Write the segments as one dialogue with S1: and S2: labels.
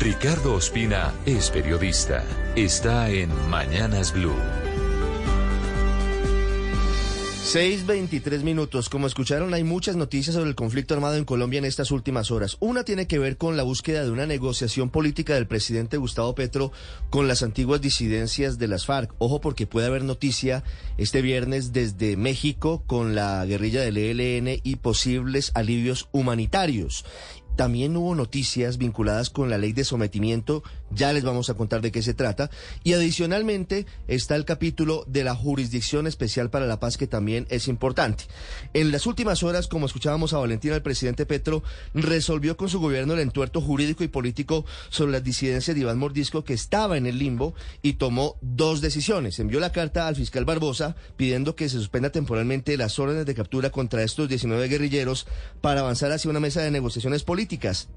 S1: Ricardo Ospina es periodista. Está en Mañanas Blue.
S2: 6.23 minutos. Como escucharon, hay muchas noticias sobre el conflicto armado en Colombia en estas últimas horas. Una tiene que ver con la búsqueda de una negociación política del presidente Gustavo Petro con las antiguas disidencias de las FARC. Ojo porque puede haber noticia este viernes desde México con la guerrilla del ELN y posibles alivios humanitarios. También hubo noticias vinculadas con la ley de sometimiento, ya les vamos a contar de qué se trata. Y adicionalmente está el capítulo de la Jurisdicción Especial para la Paz, que también es importante. En las últimas horas, como escuchábamos a Valentina, el presidente Petro resolvió con su gobierno el entuerto jurídico y político sobre las disidencias de Iván Mordisco, que estaba en el limbo, y tomó dos decisiones. Envió la carta al fiscal Barbosa pidiendo que se suspenda temporalmente las órdenes de captura contra estos 19 guerrilleros para avanzar hacia una mesa de negociaciones políticas políticas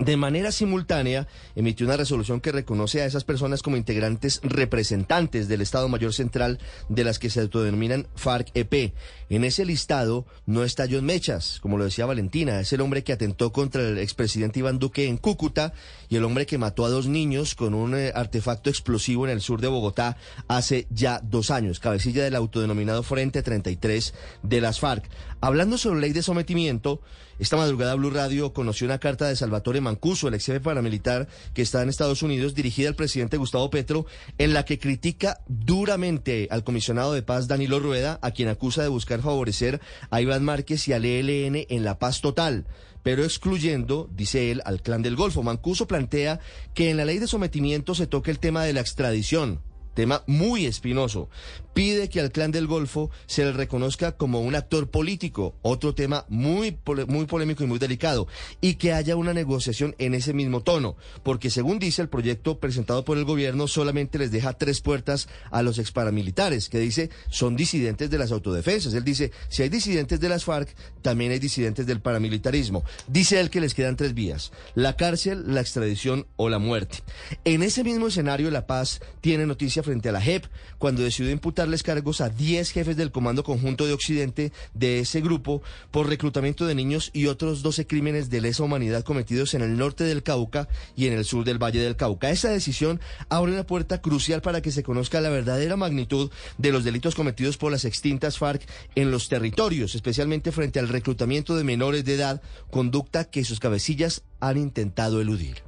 S2: de manera simultánea, emitió una resolución que reconoce a esas personas como integrantes representantes del Estado Mayor Central de las que se autodenominan FARC-EP. En ese listado no está John Mechas, como lo decía Valentina, es el hombre que atentó contra el expresidente Iván Duque en Cúcuta y el hombre que mató a dos niños con un eh, artefacto explosivo en el sur de Bogotá hace ya dos años, cabecilla del autodenominado Frente 33 de las FARC. Hablando sobre ley de sometimiento, esta madrugada Blue Radio conoció una carta de Salvatore Mancuso, el ex jefe paramilitar que está en Estados Unidos, dirigida al presidente Gustavo Petro, en la que critica duramente al comisionado de paz Danilo Rueda, a quien acusa de buscar favorecer a Iván Márquez y al ELN en la paz total pero excluyendo, dice él, al clan del Golfo. Mancuso plantea que en la ley de sometimiento se toque el tema de la extradición, tema muy espinoso. Pide que al clan del Golfo se le reconozca como un actor político, otro tema muy, muy polémico y muy delicado, y que haya una negociación en ese mismo tono, porque según dice el proyecto presentado por el gobierno, solamente les deja tres puertas a los exparamilitares, que dice son disidentes de las autodefensas. Él dice, si hay disidentes de las FARC, también hay disidentes del paramilitarismo. Dice él que les quedan tres vías, la cárcel, la extradición o la muerte. En ese mismo escenario, La Paz tiene noticia frente a la JEP cuando decidió imputarles cargos a 10 jefes del Comando Conjunto de Occidente de ese grupo por reclutamiento de niños y otros 12 crímenes de lesa humanidad cometidos en el norte del Cauca y en el sur del Valle del Cauca. Esa decisión abre una puerta crucial para que se conozca la verdadera magnitud de los delitos cometidos por las extintas FARC en los territorios, especialmente frente al reclutamiento de menores de edad, conducta que sus cabecillas han intentado eludir.